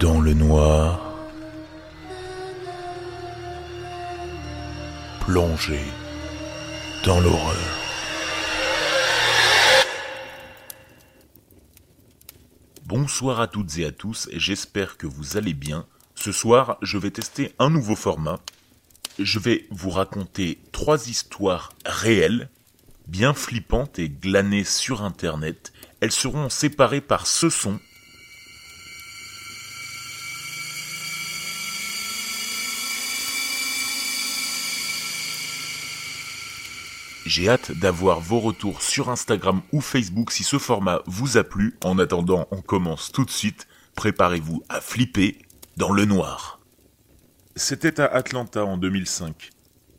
dans le noir, plongé dans l'horreur. Bonsoir à toutes et à tous, j'espère que vous allez bien. Ce soir, je vais tester un nouveau format. Je vais vous raconter trois histoires réelles, bien flippantes et glanées sur Internet. Elles seront séparées par ce son J'ai hâte d'avoir vos retours sur Instagram ou Facebook si ce format vous a plu. En attendant, on commence tout de suite. Préparez-vous à flipper dans le noir. C'était à Atlanta en 2005.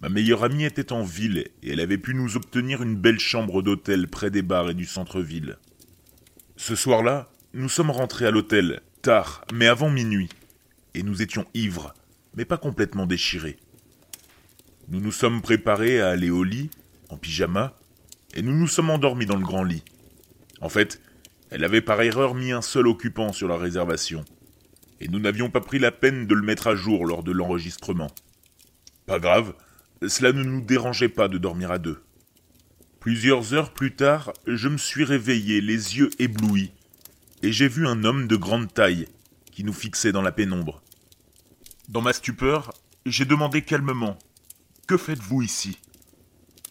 Ma meilleure amie était en ville et elle avait pu nous obtenir une belle chambre d'hôtel près des bars et du centre-ville. Ce soir-là, nous sommes rentrés à l'hôtel, tard, mais avant minuit, et nous étions ivres, mais pas complètement déchirés. Nous nous sommes préparés à aller au lit en pyjama, et nous nous sommes endormis dans le grand lit. En fait, elle avait par erreur mis un seul occupant sur la réservation, et nous n'avions pas pris la peine de le mettre à jour lors de l'enregistrement. Pas grave, cela ne nous dérangeait pas de dormir à deux. Plusieurs heures plus tard, je me suis réveillé, les yeux éblouis, et j'ai vu un homme de grande taille qui nous fixait dans la pénombre. Dans ma stupeur, j'ai demandé calmement Que faites-vous ici?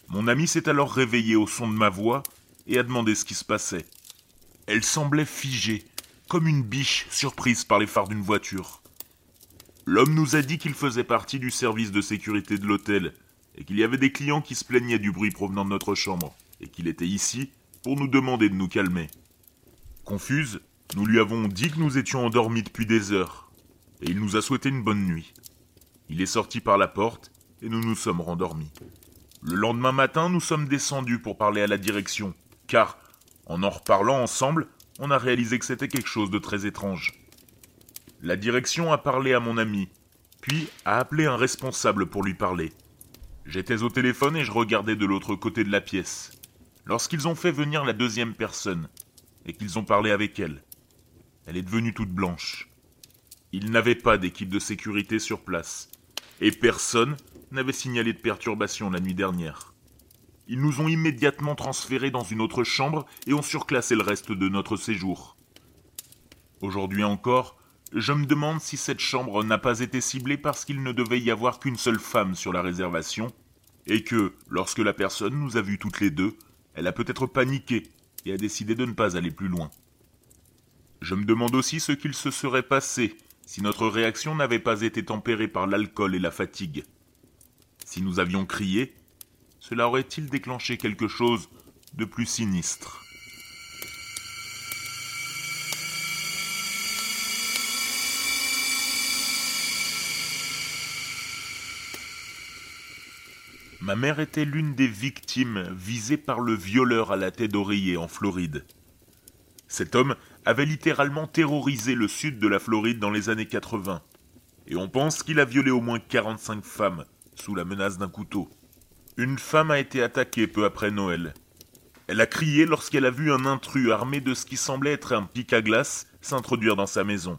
Mon amie s'est alors réveillée au son de ma voix et a demandé ce qui se passait. Elle semblait figée, comme une biche surprise par les phares d'une voiture. L'homme nous a dit qu'il faisait partie du service de sécurité de l'hôtel et qu'il y avait des clients qui se plaignaient du bruit provenant de notre chambre et qu'il était ici pour nous demander de nous calmer. Confuse, nous lui avons dit que nous étions endormis depuis des heures et il nous a souhaité une bonne nuit. Il est sorti par la porte et nous nous sommes rendormis. Le lendemain matin, nous sommes descendus pour parler à la direction, car, en en reparlant ensemble, on a réalisé que c'était quelque chose de très étrange. La direction a parlé à mon ami, puis a appelé un responsable pour lui parler. J'étais au téléphone et je regardais de l'autre côté de la pièce. Lorsqu'ils ont fait venir la deuxième personne, et qu'ils ont parlé avec elle, elle est devenue toute blanche. Ils n'avaient pas d'équipe de sécurité sur place, et personne n'avait signalé de perturbation la nuit dernière. Ils nous ont immédiatement transférés dans une autre chambre et ont surclassé le reste de notre séjour. Aujourd'hui encore, je me demande si cette chambre n'a pas été ciblée parce qu'il ne devait y avoir qu'une seule femme sur la réservation, et que, lorsque la personne nous a vus toutes les deux, elle a peut-être paniqué et a décidé de ne pas aller plus loin. Je me demande aussi ce qu'il se serait passé si notre réaction n'avait pas été tempérée par l'alcool et la fatigue. Si nous avions crié, cela aurait-il déclenché quelque chose de plus sinistre? Ma mère était l'une des victimes visées par le violeur à la tête d'oreiller en Floride. Cet homme avait littéralement terrorisé le sud de la Floride dans les années 80, et on pense qu'il a violé au moins 45 femmes, sous la menace d'un couteau. Une femme a été attaquée peu après Noël. Elle a crié lorsqu'elle a vu un intrus armé de ce qui semblait être un pic à glace s'introduire dans sa maison.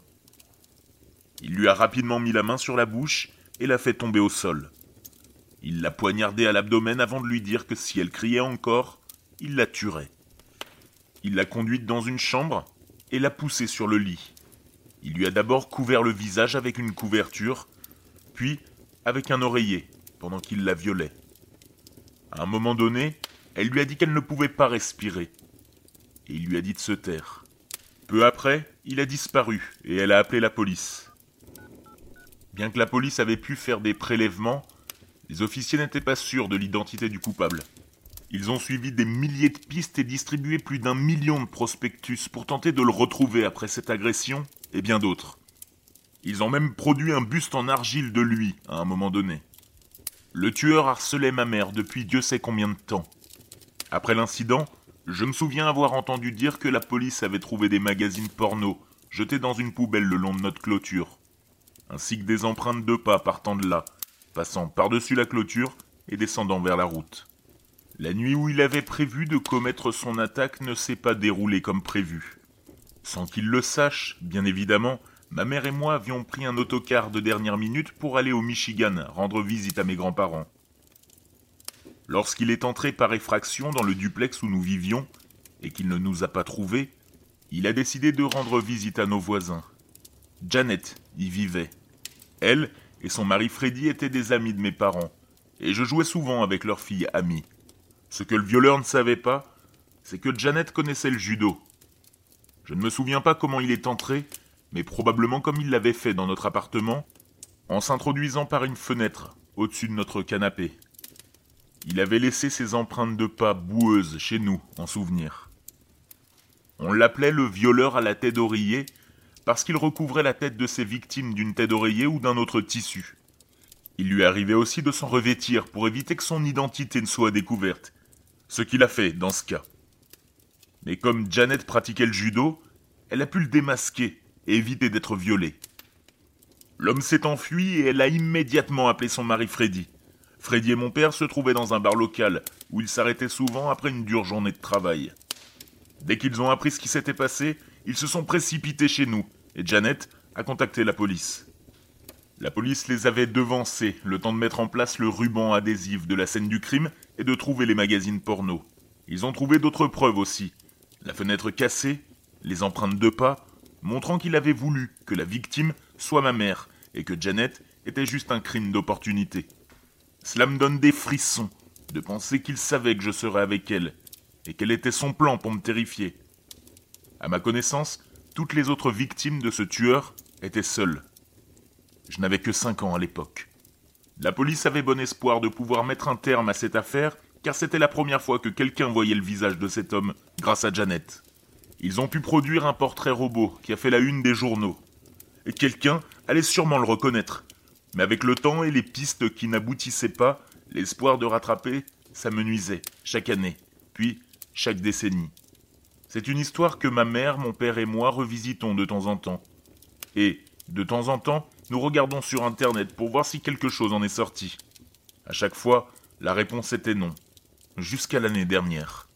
Il lui a rapidement mis la main sur la bouche et l'a fait tomber au sol. Il l'a poignardée à l'abdomen avant de lui dire que si elle criait encore, il la tuerait. Il l'a conduite dans une chambre et l'a poussée sur le lit. Il lui a d'abord couvert le visage avec une couverture, puis avec un oreiller pendant qu'il la violait. À un moment donné, elle lui a dit qu'elle ne pouvait pas respirer. Et il lui a dit de se taire. Peu après, il a disparu et elle a appelé la police. Bien que la police avait pu faire des prélèvements, les officiers n'étaient pas sûrs de l'identité du coupable. Ils ont suivi des milliers de pistes et distribué plus d'un million de prospectus pour tenter de le retrouver après cette agression et bien d'autres. Ils ont même produit un buste en argile de lui à un moment donné. Le tueur harcelait ma mère depuis Dieu sait combien de temps. Après l'incident, je me souviens avoir entendu dire que la police avait trouvé des magazines porno jetés dans une poubelle le long de notre clôture, ainsi que des empreintes de pas partant de là, passant par-dessus la clôture et descendant vers la route. La nuit où il avait prévu de commettre son attaque ne s'est pas déroulée comme prévu. Sans qu'il le sache, bien évidemment, ma mère et moi avions pris un autocar de dernière minute pour aller au Michigan rendre visite à mes grands-parents. Lorsqu'il est entré par effraction dans le duplex où nous vivions, et qu'il ne nous a pas trouvés, il a décidé de rendre visite à nos voisins. Janet y vivait. Elle et son mari Freddy étaient des amis de mes parents, et je jouais souvent avec leur fille Amy. Ce que le violeur ne savait pas, c'est que Janet connaissait le judo. Je ne me souviens pas comment il est entré, mais probablement comme il l'avait fait dans notre appartement, en s'introduisant par une fenêtre au-dessus de notre canapé. Il avait laissé ses empreintes de pas boueuses chez nous en souvenir. On l'appelait le violeur à la tête d'oreiller parce qu'il recouvrait la tête de ses victimes d'une tête d'oreiller ou d'un autre tissu. Il lui arrivait aussi de s'en revêtir pour éviter que son identité ne soit découverte, ce qu'il a fait dans ce cas. Mais comme Janet pratiquait le judo, elle a pu le démasquer éviter d'être violée. L'homme s'est enfui et elle a immédiatement appelé son mari Freddy. Freddy et mon père se trouvaient dans un bar local où ils s'arrêtaient souvent après une dure journée de travail. Dès qu'ils ont appris ce qui s'était passé, ils se sont précipités chez nous et Janet a contacté la police. La police les avait devancés, le temps de mettre en place le ruban adhésif de la scène du crime et de trouver les magazines porno. Ils ont trouvé d'autres preuves aussi. La fenêtre cassée, les empreintes de pas, montrant qu'il avait voulu que la victime soit ma mère et que Janet était juste un crime d'opportunité. Cela me donne des frissons de penser qu'il savait que je serais avec elle et quel était son plan pour me terrifier. À ma connaissance, toutes les autres victimes de ce tueur étaient seules. Je n'avais que cinq ans à l'époque. La police avait bon espoir de pouvoir mettre un terme à cette affaire, car c'était la première fois que quelqu'un voyait le visage de cet homme grâce à Janet. Ils ont pu produire un portrait robot qui a fait la une des journaux. Et quelqu'un allait sûrement le reconnaître. Mais avec le temps et les pistes qui n'aboutissaient pas, l'espoir de rattraper, ça me nuisait, chaque année, puis chaque décennie. C'est une histoire que ma mère, mon père et moi revisitons de temps en temps. Et, de temps en temps, nous regardons sur Internet pour voir si quelque chose en est sorti. À chaque fois, la réponse était non. Jusqu'à l'année dernière.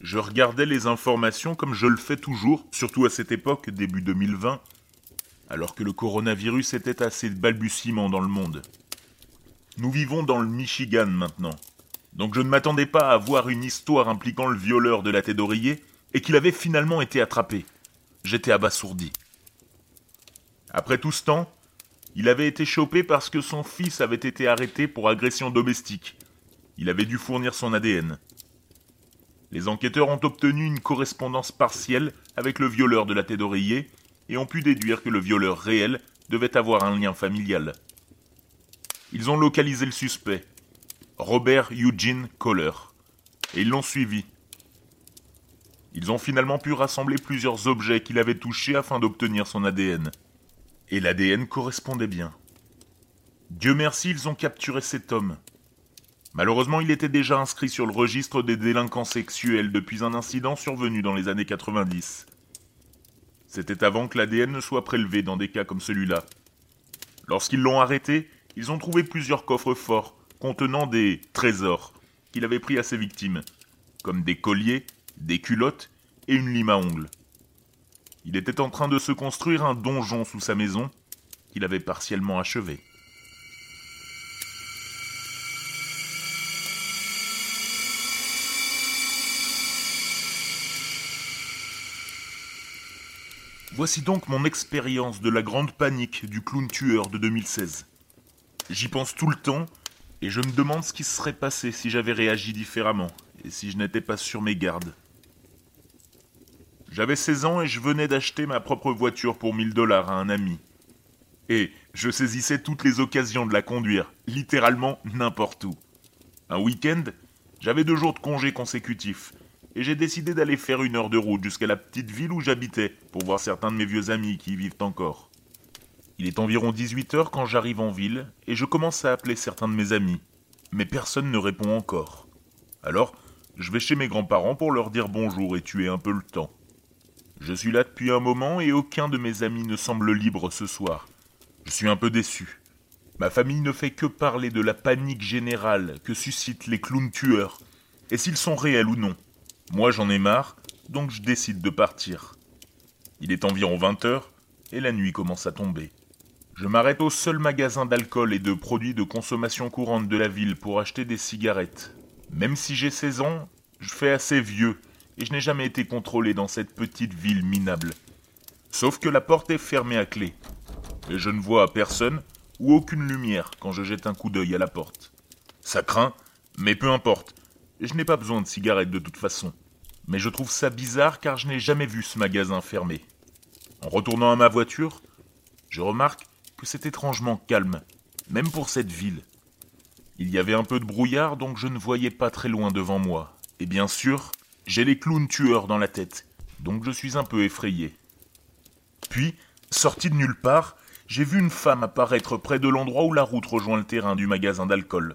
Je regardais les informations comme je le fais toujours, surtout à cette époque, début 2020, alors que le coronavirus était assez balbutiement dans le monde. Nous vivons dans le Michigan maintenant. Donc je ne m'attendais pas à voir une histoire impliquant le violeur de la tête d'oreiller et qu'il avait finalement été attrapé. J'étais abasourdi. Après tout ce temps, il avait été chopé parce que son fils avait été arrêté pour agression domestique. Il avait dû fournir son ADN. Les enquêteurs ont obtenu une correspondance partielle avec le violeur de la tête d'oreiller et ont pu déduire que le violeur réel devait avoir un lien familial. Ils ont localisé le suspect, Robert Eugene Kohler, et ils l'ont suivi ils ont finalement pu rassembler plusieurs objets qu'il avait touchés afin d'obtenir son ADN. Et l'ADN correspondait bien. Dieu merci, ils ont capturé cet homme. Malheureusement, il était déjà inscrit sur le registre des délinquants sexuels depuis un incident survenu dans les années 90. C'était avant que l'ADN ne soit prélevé dans des cas comme celui-là. Lorsqu'ils l'ont arrêté, ils ont trouvé plusieurs coffres forts contenant des trésors qu'il avait pris à ses victimes, comme des colliers, des culottes et une lime à ongles. Il était en train de se construire un donjon sous sa maison qu'il avait partiellement achevé. Voici donc mon expérience de la grande panique du clown tueur de 2016. J'y pense tout le temps et je me demande ce qui se serait passé si j'avais réagi différemment et si je n'étais pas sur mes gardes. J'avais 16 ans et je venais d'acheter ma propre voiture pour 1000 dollars à un ami. Et je saisissais toutes les occasions de la conduire, littéralement n'importe où. Un week-end, j'avais deux jours de congé consécutifs, et j'ai décidé d'aller faire une heure de route jusqu'à la petite ville où j'habitais pour voir certains de mes vieux amis qui y vivent encore. Il est environ 18 heures quand j'arrive en ville et je commence à appeler certains de mes amis, mais personne ne répond encore. Alors, je vais chez mes grands-parents pour leur dire bonjour et tuer un peu le temps. Je suis là depuis un moment et aucun de mes amis ne semble libre ce soir. Je suis un peu déçu. Ma famille ne fait que parler de la panique générale que suscitent les clowns tueurs, et s'ils sont réels ou non. Moi j'en ai marre, donc je décide de partir. Il est environ 20 heures, et la nuit commence à tomber. Je m'arrête au seul magasin d'alcool et de produits de consommation courante de la ville pour acheter des cigarettes. Même si j'ai 16 ans, je fais assez vieux et je n'ai jamais été contrôlé dans cette petite ville minable. Sauf que la porte est fermée à clé. Et je ne vois personne ou aucune lumière quand je jette un coup d'œil à la porte. Ça craint, mais peu importe. Je n'ai pas besoin de cigarettes de toute façon. Mais je trouve ça bizarre car je n'ai jamais vu ce magasin fermé. En retournant à ma voiture, je remarque que c'est étrangement calme, même pour cette ville. Il y avait un peu de brouillard donc je ne voyais pas très loin devant moi. Et bien sûr, j'ai les clowns tueurs dans la tête, donc je suis un peu effrayé. Puis, sorti de nulle part, j'ai vu une femme apparaître près de l'endroit où la route rejoint le terrain du magasin d'alcool.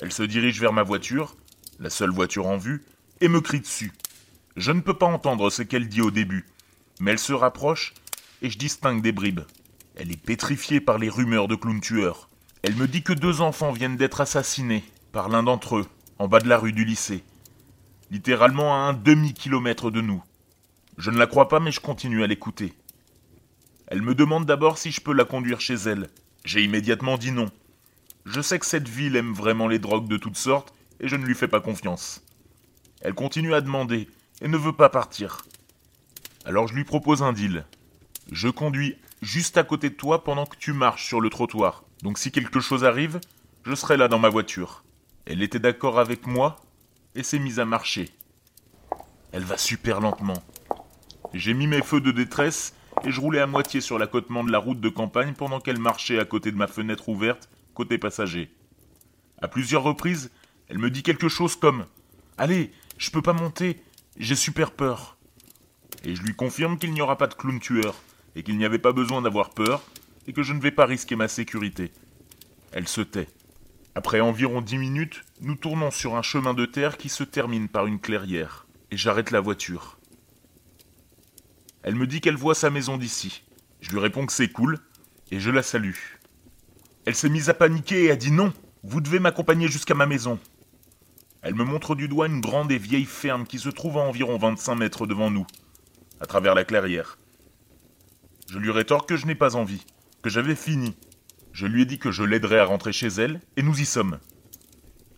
Elle se dirige vers ma voiture, la seule voiture en vue, et me crie dessus. Je ne peux pas entendre ce qu'elle dit au début, mais elle se rapproche et je distingue des bribes. Elle est pétrifiée par les rumeurs de clown tueurs. Elle me dit que deux enfants viennent d'être assassinés par l'un d'entre eux, en bas de la rue du lycée, littéralement à un demi-kilomètre de nous. Je ne la crois pas, mais je continue à l'écouter. Elle me demande d'abord si je peux la conduire chez elle. J'ai immédiatement dit non. Je sais que cette ville aime vraiment les drogues de toutes sortes, et je ne lui fais pas confiance. Elle continue à demander, et ne veut pas partir. Alors je lui propose un deal. Je conduis juste à côté de toi pendant que tu marches sur le trottoir. Donc si quelque chose arrive, je serai là dans ma voiture. Elle était d'accord avec moi et s'est mise à marcher. Elle va super lentement. J'ai mis mes feux de détresse et je roulais à moitié sur l'accotement de la route de campagne pendant qu'elle marchait à côté de ma fenêtre ouverte, côté passager. À plusieurs reprises, elle me dit quelque chose comme Allez, je peux pas monter, j'ai super peur. Et je lui confirme qu'il n'y aura pas de clown tueur, et qu'il n'y avait pas besoin d'avoir peur, et que je ne vais pas risquer ma sécurité. Elle se tait. Après environ dix minutes, nous tournons sur un chemin de terre qui se termine par une clairière, et j'arrête la voiture. Elle me dit qu'elle voit sa maison d'ici. Je lui réponds que c'est cool, et je la salue. Elle s'est mise à paniquer et a dit non, vous devez m'accompagner jusqu'à ma maison. Elle me montre du doigt une grande et vieille ferme qui se trouve à environ 25 mètres devant nous, à travers la clairière. Je lui rétorque que je n'ai pas envie, que j'avais fini. Je lui ai dit que je l'aiderais à rentrer chez elle, et nous y sommes.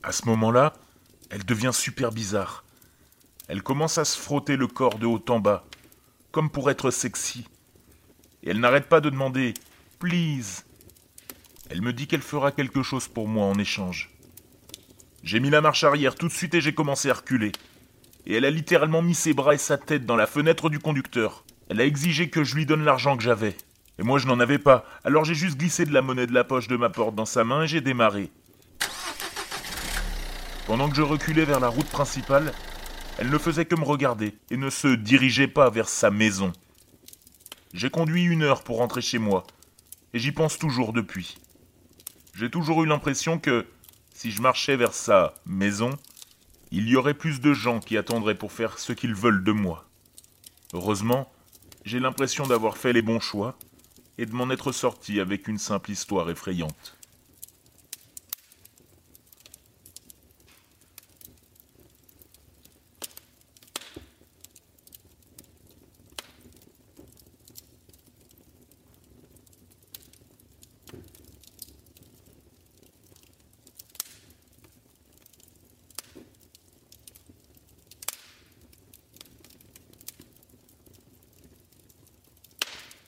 À ce moment-là, elle devient super bizarre. Elle commence à se frotter le corps de haut en bas, comme pour être sexy. Et elle n'arrête pas de demander Please. Elle me dit qu'elle fera quelque chose pour moi en échange. J'ai mis la marche arrière tout de suite et j'ai commencé à reculer. Et elle a littéralement mis ses bras et sa tête dans la fenêtre du conducteur. Elle a exigé que je lui donne l'argent que j'avais. Et moi je n'en avais pas, alors j'ai juste glissé de la monnaie de la poche de ma porte dans sa main et j'ai démarré. Pendant que je reculais vers la route principale, elle ne faisait que me regarder et ne se dirigeait pas vers sa maison. J'ai conduit une heure pour rentrer chez moi, et j'y pense toujours depuis. J'ai toujours eu l'impression que, si je marchais vers sa maison, il y aurait plus de gens qui attendraient pour faire ce qu'ils veulent de moi. Heureusement, j'ai l'impression d'avoir fait les bons choix et de m'en être sorti avec une simple histoire effrayante.